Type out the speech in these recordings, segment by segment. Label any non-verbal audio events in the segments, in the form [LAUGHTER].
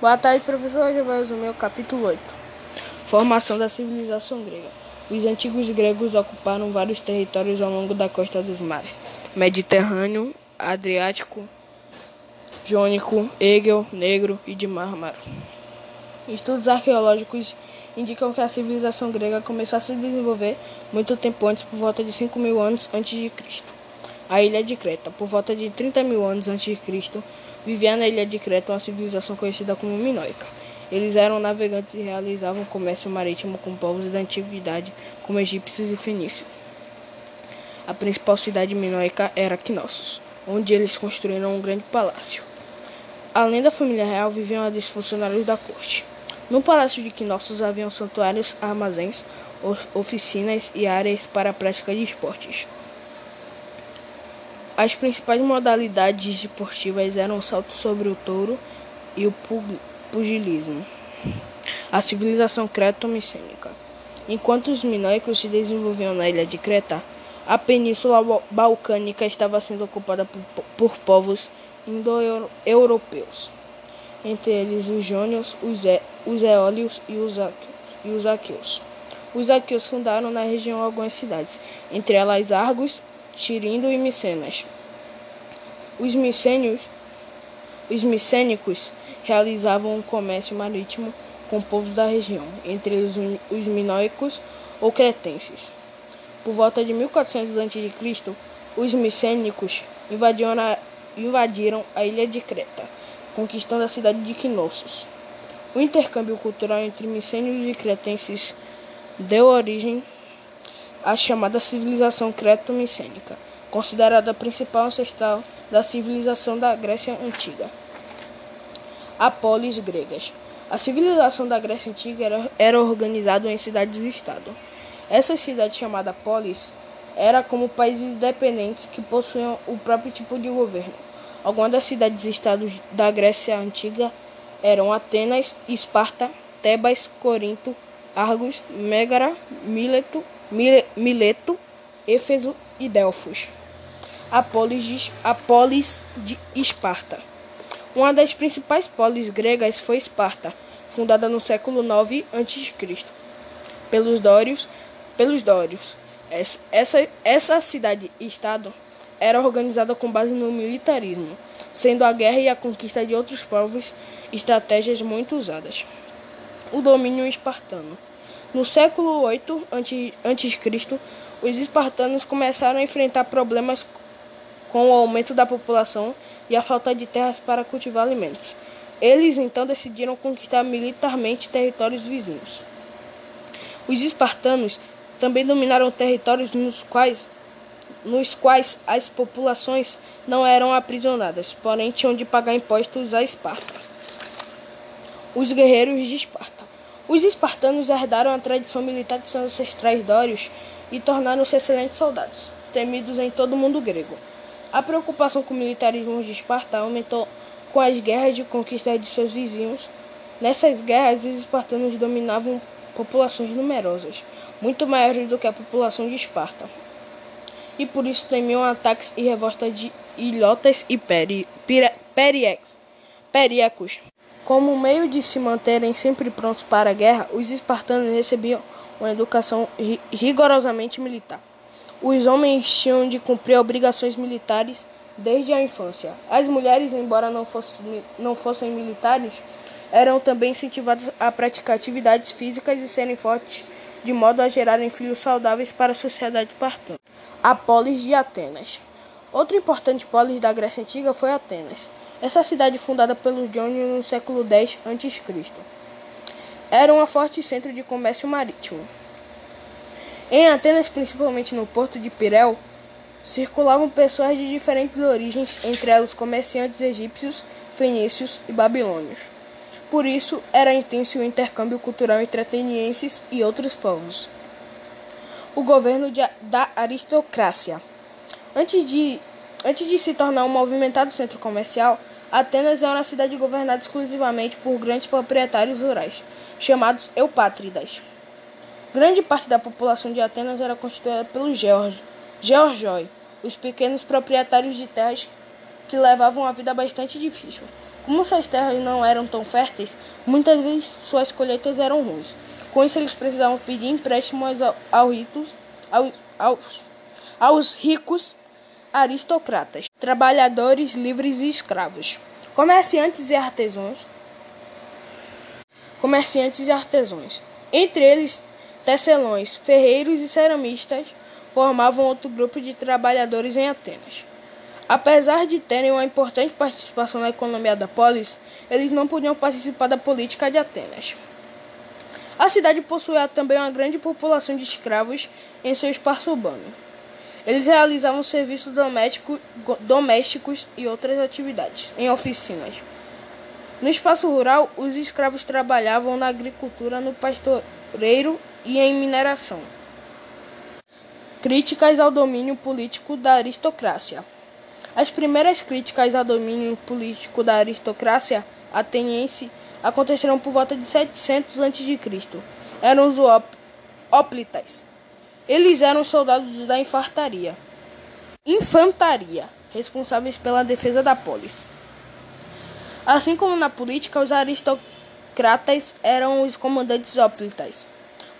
Boa tarde, professor. Hoje vou resumir o capítulo 8. Formação da civilização grega. Os antigos gregos ocuparam vários territórios ao longo da costa dos mares: Mediterrâneo, Adriático, Jônico, Egeu, Negro e de Mármara. Estudos arqueológicos indicam que a civilização grega começou a se desenvolver muito tempo antes, por volta de 5 mil anos antes de Cristo. A ilha de Creta, por volta de 30 mil anos antes de Cristo, vivia na ilha de Creta uma civilização conhecida como minoica. Eles eram navegantes e realizavam comércio marítimo com povos da antiguidade, como egípcios e fenícios. A principal cidade minoica era Knossos, onde eles construíram um grande palácio. Além da família real, viviam os funcionários da corte. No palácio de Knossos haviam santuários, armazéns, oficinas e áreas para a prática de esportes. As principais modalidades esportivas eram o salto sobre o touro e o pugilismo. A civilização creto-micênica. Enquanto os minoicos se desenvolviam na ilha de Creta, a península balcânica estava sendo ocupada por, por povos indo-europeus, entre eles os jônios, os, e, os eólios e os, e os aqueus. Os aqueus fundaram na região algumas cidades, entre elas Argos, Tirindo e Micenas. Os micênios, os micênicos realizavam um comércio marítimo com povos da região, entre eles os minoicos ou cretenses. Por volta de 1400 a.C., os micênicos invadiram a, invadiram a ilha de Creta, conquistando a cidade de Knossos. O intercâmbio cultural entre micênios e cretenses deu origem a chamada civilização creto-micênica, considerada a principal ancestral da civilização da Grécia Antiga. A polis gregas. A civilização da Grécia Antiga era, era organizada em cidades-estado. Essa cidade chamada polis era como países independentes que possuíam o próprio tipo de governo. Algumas das cidades-estados da Grécia Antiga eram Atenas, Esparta, Tebas, Corinto, Argos, Megara, Mileto, Mileto, Éfeso e Delfos. A polis de, a polis de Esparta. Uma das principais polis gregas foi Esparta, fundada no século 9 a.C. pelos dórios. Pelos dórios. Essa, essa cidade-estado era organizada com base no militarismo, sendo a guerra e a conquista de outros povos estratégias muito usadas. O domínio espartano. No século 8 a.C., os espartanos começaram a enfrentar problemas com o aumento da população e a falta de terras para cultivar alimentos. Eles então decidiram conquistar militarmente territórios vizinhos. Os espartanos também dominaram territórios nos quais, nos quais as populações não eram aprisionadas, porém tinham de pagar impostos a Esparta. Os guerreiros de Esparta. Os espartanos herdaram a tradição militar de seus ancestrais dórios e tornaram-se excelentes soldados, temidos em todo o mundo grego. A preocupação com o militarismo de Esparta aumentou com as guerras de conquista de seus vizinhos. Nessas guerras, os espartanos dominavam populações numerosas, muito maiores do que a população de Esparta, e por isso temiam ataques e revoltas de ilhotas e peri, peri, periecos. Como meio de se manterem sempre prontos para a guerra, os espartanos recebiam uma educação rigorosamente militar. Os homens tinham de cumprir obrigações militares desde a infância. As mulheres, embora não fossem, não fossem militares, eram também incentivadas a praticar atividades físicas e serem fortes, de modo a gerarem filhos saudáveis para a sociedade espartana. A polis de Atenas. Outra importante polis da Grécia Antiga foi Atenas. Essa cidade, fundada pelos Jônios no século X a.C., era um forte centro de comércio marítimo. Em Atenas, principalmente no porto de Pireu, circulavam pessoas de diferentes origens, entre elas comerciantes egípcios, fenícios e babilônios. Por isso, era intenso o intercâmbio cultural entre atenienses e outros povos. O governo de, da aristocracia. Antes de, antes de se tornar um movimentado centro comercial, Atenas é uma cidade governada exclusivamente por grandes proprietários rurais, chamados eupátridas. Grande parte da população de Atenas era constituída pelos georgioi, os pequenos proprietários de terras que levavam uma vida bastante difícil. Como suas terras não eram tão férteis, muitas vezes suas colheitas eram ruins. Com isso, eles precisavam pedir empréstimos ao, ao ritos, ao, aos, aos ricos aristocratas, trabalhadores livres e escravos, comerciantes e artesãos, comerciantes e artesãos. Entre eles, tecelões, ferreiros e ceramistas formavam outro grupo de trabalhadores em Atenas. Apesar de terem uma importante participação na economia da polis, eles não podiam participar da política de Atenas. A cidade possuía também uma grande população de escravos em seu espaço urbano. Eles realizavam serviços doméstico, domésticos e outras atividades em oficinas. No espaço rural, os escravos trabalhavam na agricultura, no pastoreiro e em mineração. Críticas ao domínio político da aristocracia. As primeiras críticas ao domínio político da aristocracia ateniense aconteceram por volta de 700 a.C. Eram os óplitas. Eles eram soldados da infantaria. Infantaria, responsáveis pela defesa da polis. Assim como na política, os aristocratas eram os comandantes óplitas,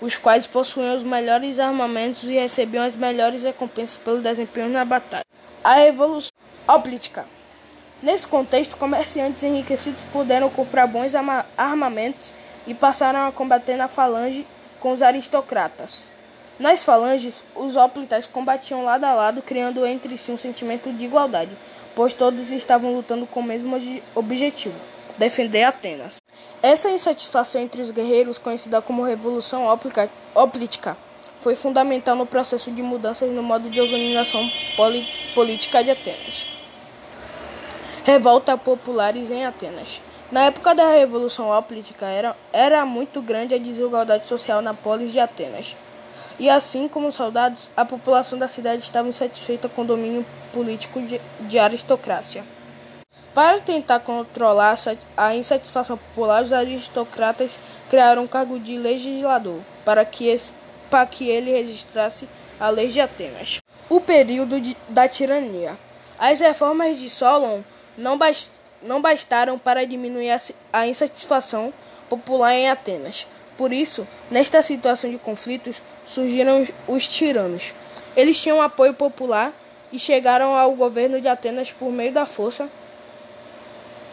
os quais possuíam os melhores armamentos e recebiam as melhores recompensas pelo desempenho na batalha. A Revolução Óplita. Nesse contexto, comerciantes enriquecidos puderam comprar bons armamentos e passaram a combater na falange com os aristocratas. Nas falanges, os óplitas combatiam lado a lado, criando entre si um sentimento de igualdade, pois todos estavam lutando com o mesmo objetivo: defender Atenas. Essa insatisfação entre os guerreiros, conhecida como Revolução Óplitica, foi fundamental no processo de mudanças no modo de organização política de Atenas. Revolta populares em Atenas. Na época da Revolução Óplitica, era, era muito grande a desigualdade social na polis de Atenas. E assim como os soldados, a população da cidade estava insatisfeita com o domínio político de, de aristocracia. Para tentar controlar a insatisfação popular, os aristocratas criaram um cargo de legislador para que, esse, para que ele registrasse a lei de Atenas. O período de, da tirania. As reformas de Solon não, bast, não bastaram para diminuir a, a insatisfação popular em Atenas. Por isso, nesta situação de conflitos, surgiram os tiranos. Eles tinham apoio popular e chegaram ao governo de Atenas por meio da força.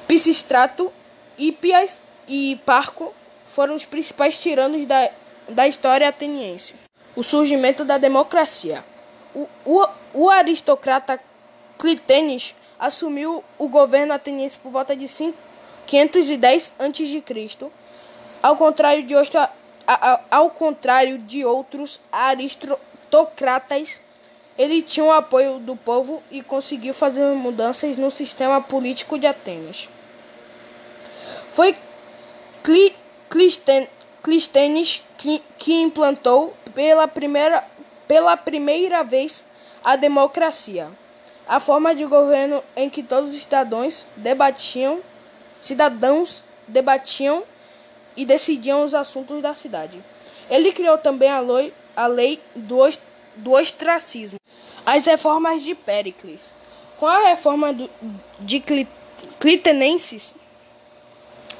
Pisistrato, Hípias e Parco foram os principais tiranos da, da história ateniense. O surgimento da democracia. O, o, o aristocrata Clitênis assumiu o governo ateniense por volta de 510 a.C. Ao contrário de outros, ao contrário de outros aristocratas, ele tinha o apoio do povo e conseguiu fazer mudanças no sistema político de Atenas. Foi Clístenes que, que implantou pela primeira, pela primeira vez a democracia a forma de governo em que todos os cidadãos debatiam, cidadãos debatiam e decidiam os assuntos da cidade. Ele criou também a lei, a lei do, do ostracismo, as reformas de Péricles. Com a reforma do, de Clitenenses,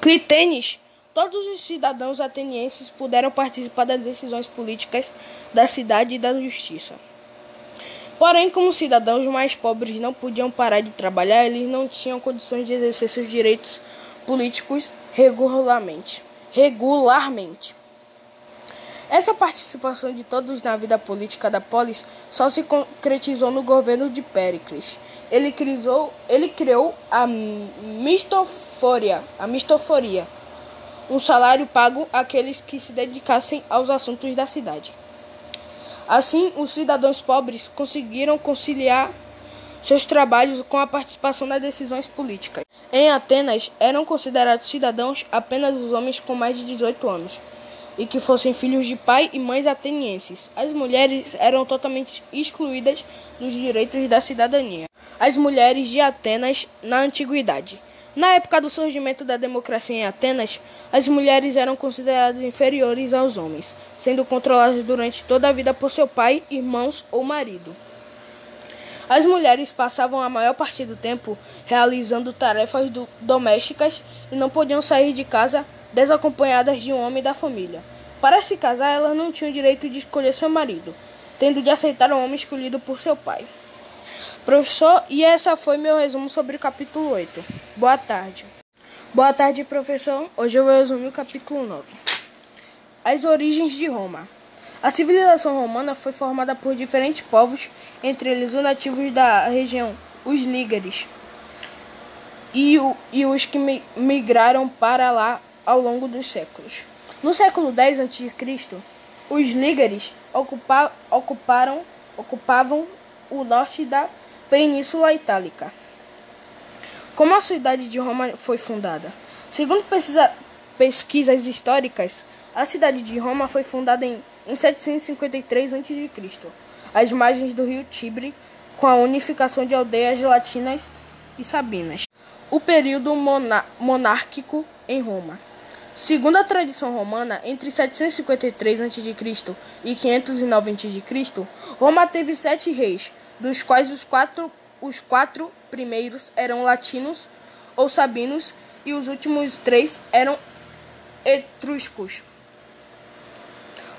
Clitenes, todos os cidadãos atenienses puderam participar das decisões políticas da cidade e da justiça. Porém, como cidadãos mais pobres não podiam parar de trabalhar, eles não tinham condições de exercer seus direitos políticos regularmente. Regularmente. Essa participação de todos na vida política da polis só se concretizou no governo de Péricles. Ele criou, ele criou a mistoforia, a mistoforia, um salário pago àqueles que se dedicassem aos assuntos da cidade. Assim, os cidadãos pobres conseguiram conciliar seus trabalhos com a participação nas decisões políticas. Em Atenas, eram considerados cidadãos apenas os homens com mais de 18 anos e que fossem filhos de pai e mães atenienses. As mulheres eram totalmente excluídas dos direitos da cidadania. As mulheres de Atenas na antiguidade. Na época do surgimento da democracia em Atenas, as mulheres eram consideradas inferiores aos homens, sendo controladas durante toda a vida por seu pai, irmãos ou marido. As mulheres passavam a maior parte do tempo realizando tarefas do, domésticas e não podiam sair de casa desacompanhadas de um homem da família. Para se casar, elas não tinham direito de escolher seu marido, tendo de aceitar o homem escolhido por seu pai. Professor, e essa foi meu resumo sobre o capítulo 8. Boa tarde. Boa tarde, professor. Hoje eu vou resumir o capítulo 9. As origens de Roma. A civilização romana foi formada por diferentes povos, entre eles os nativos da região, os lígares, e, o, e os que migraram para lá ao longo dos séculos. No século X a.C., os lígares ocupa, ocuparam, ocupavam o norte da Península Itálica. Como a cidade de Roma foi fundada? Segundo pesquisa, pesquisas históricas, a cidade de Roma foi fundada em, em 753 a.C., às margens do rio Tibre, com a unificação de aldeias latinas e sabinas. O período monárquico em Roma. Segundo a tradição romana, entre 753 a.C. e 509 a.C., Roma teve sete reis, dos quais os quatro, os quatro primeiros eram latinos ou sabinos e os últimos três eram etruscos.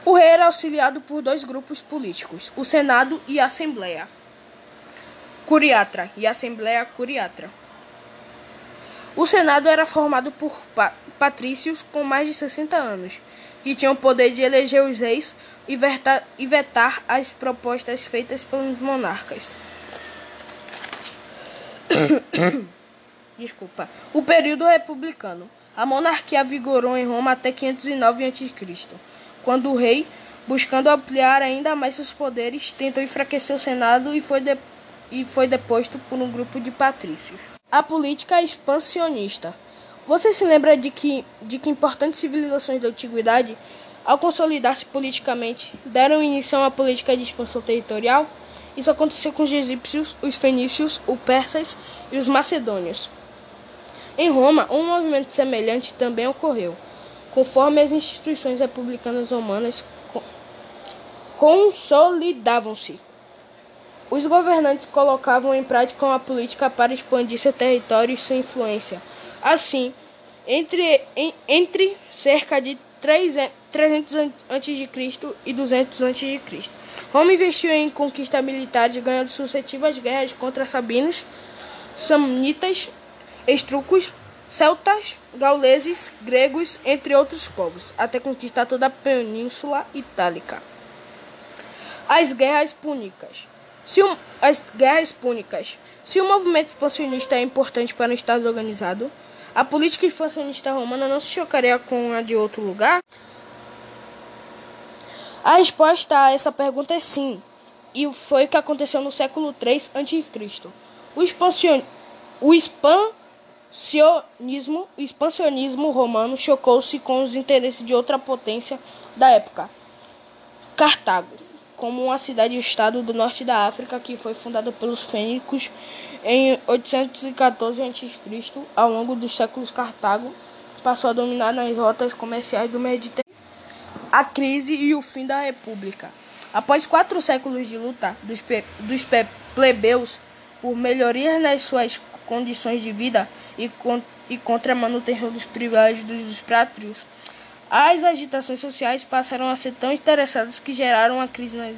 O rei era auxiliado por dois grupos políticos, o Senado e a Assembleia Curiatra e a Assembleia Curiatra. O Senado era formado por patrícios com mais de 60 anos, que tinham o poder de eleger os reis e e vetar as propostas feitas pelos monarcas. [COUGHS] Desculpa. O período republicano. A monarquia vigorou em Roma até 509 a.C quando o rei, buscando ampliar ainda mais seus poderes, tentou enfraquecer o Senado e foi, de, e foi deposto por um grupo de patrícios. A política expansionista. Você se lembra de que, de que importantes civilizações da antiguidade, ao consolidar-se politicamente, deram início a uma política de expansão territorial? Isso aconteceu com os egípcios, os fenícios, os persas e os macedônios. Em Roma, um movimento semelhante também ocorreu conforme as instituições republicanas romanas consolidavam-se. Os governantes colocavam em prática uma política para expandir seu território e sua influência. Assim, entre, entre cerca de 300 a.C. e 200 a.C., Roma investiu em conquistas militares, ganhando sucessivas guerras contra sabinos, samnitas, estrucos, celtas, gauleses, gregos, entre outros povos, até conquistar toda a Península Itálica. As Guerras Púnicas. Se um, as Guerras Púnicas. Se o movimento expansionista é importante para um Estado organizado, a política expansionista romana não se chocaria com a de outro lugar? A resposta a essa pergunta é sim, e foi o que aconteceu no século III a.C. O, expansion... o expan sionismo, o expansionismo romano chocou-se com os interesses de outra potência da época, Cartago, como uma cidade-estado do norte da África que foi fundada pelos fênicos em 814 a.C. Ao longo dos séculos, Cartago passou a dominar nas rotas comerciais do Mediterrâneo. A crise e o fim da República. Após quatro séculos de luta dos, dos plebeus por melhorias nas suas condições de vida e, con e contra a manutenção dos privilégios dos prátrios, as agitações sociais passaram a ser tão interessadas que geraram uma crise nas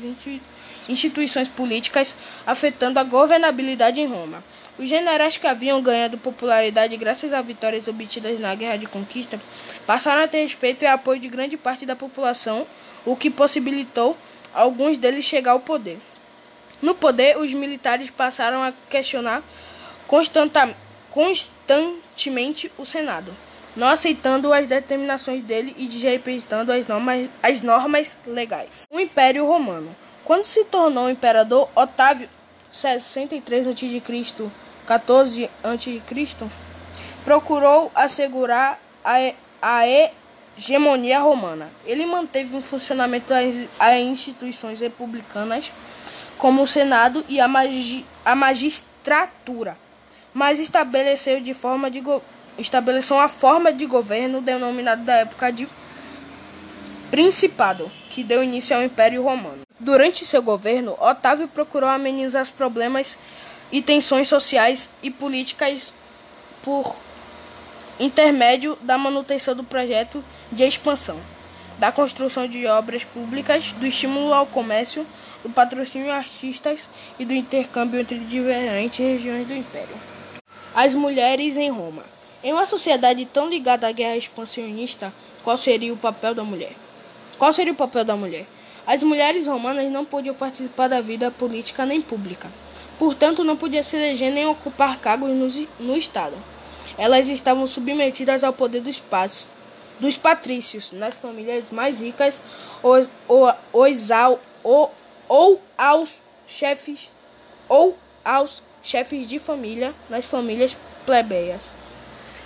instituições políticas, afetando a governabilidade em Roma. Os generais que haviam ganhado popularidade graças a vitórias obtidas na Guerra de Conquista passaram a ter respeito e apoio de grande parte da população, o que possibilitou alguns deles chegar ao poder. No poder, os militares passaram a questionar constantemente o Senado, não aceitando as determinações dele e desrespeitando as normas, as normas legais. O Império Romano. Quando se tornou imperador, Otávio, 63 a.C., 14 a.C., procurou assegurar a, a hegemonia romana. Ele manteve em funcionamento as instituições republicanas, como o Senado e a, magi, a magistratura mas estabeleceu de forma de estabeleceu uma forma de governo denominada da época de principado, que deu início ao Império Romano. Durante seu governo, Otávio procurou amenizar os problemas e tensões sociais e políticas por intermédio da manutenção do projeto de expansão, da construção de obras públicas, do estímulo ao comércio, do patrocínio a artistas e do intercâmbio entre diferentes regiões do Império. As mulheres em Roma. Em uma sociedade tão ligada à guerra expansionista, qual seria o papel da mulher? Qual seria o papel da mulher? As mulheres romanas não podiam participar da vida política nem pública. Portanto, não podiam se eleger nem ocupar cargos no, no Estado. Elas estavam submetidas ao poder dos, dos patrícios, nas famílias mais ricas, ou, ou, ou, ou, ou aos chefes ou aos chefes de família nas famílias plebeias.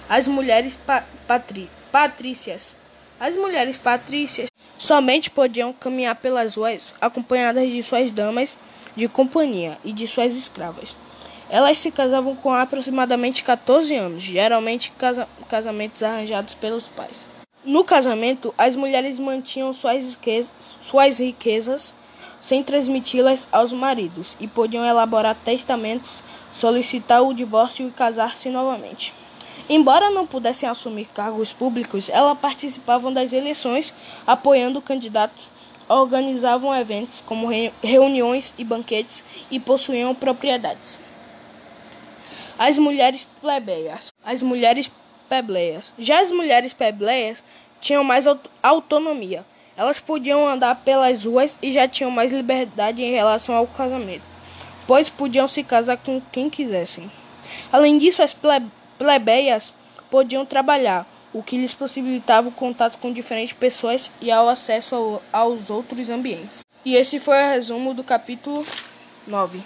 As mulheres pa patri patrícias. As mulheres patrícias somente podiam caminhar pelas ruas acompanhadas de suas damas de companhia e de suas escravas. Elas se casavam com aproximadamente 14 anos, geralmente casa casamentos arranjados pelos pais. No casamento, as mulheres mantinham suas suas riquezas sem transmiti-las aos maridos e podiam elaborar testamentos, solicitar o divórcio e casar-se novamente. Embora não pudessem assumir cargos públicos, elas participavam das eleições, apoiando candidatos, organizavam eventos como reuniões e banquetes e possuíam propriedades. As mulheres plebeias. As mulheres plebeias. Já as mulheres plebeias tinham mais autonomia. Elas podiam andar pelas ruas e já tinham mais liberdade em relação ao casamento, pois podiam se casar com quem quisessem. Além disso, as plebeias podiam trabalhar, o que lhes possibilitava o contato com diferentes pessoas e ao acesso ao, aos outros ambientes. E esse foi o resumo do capítulo 9.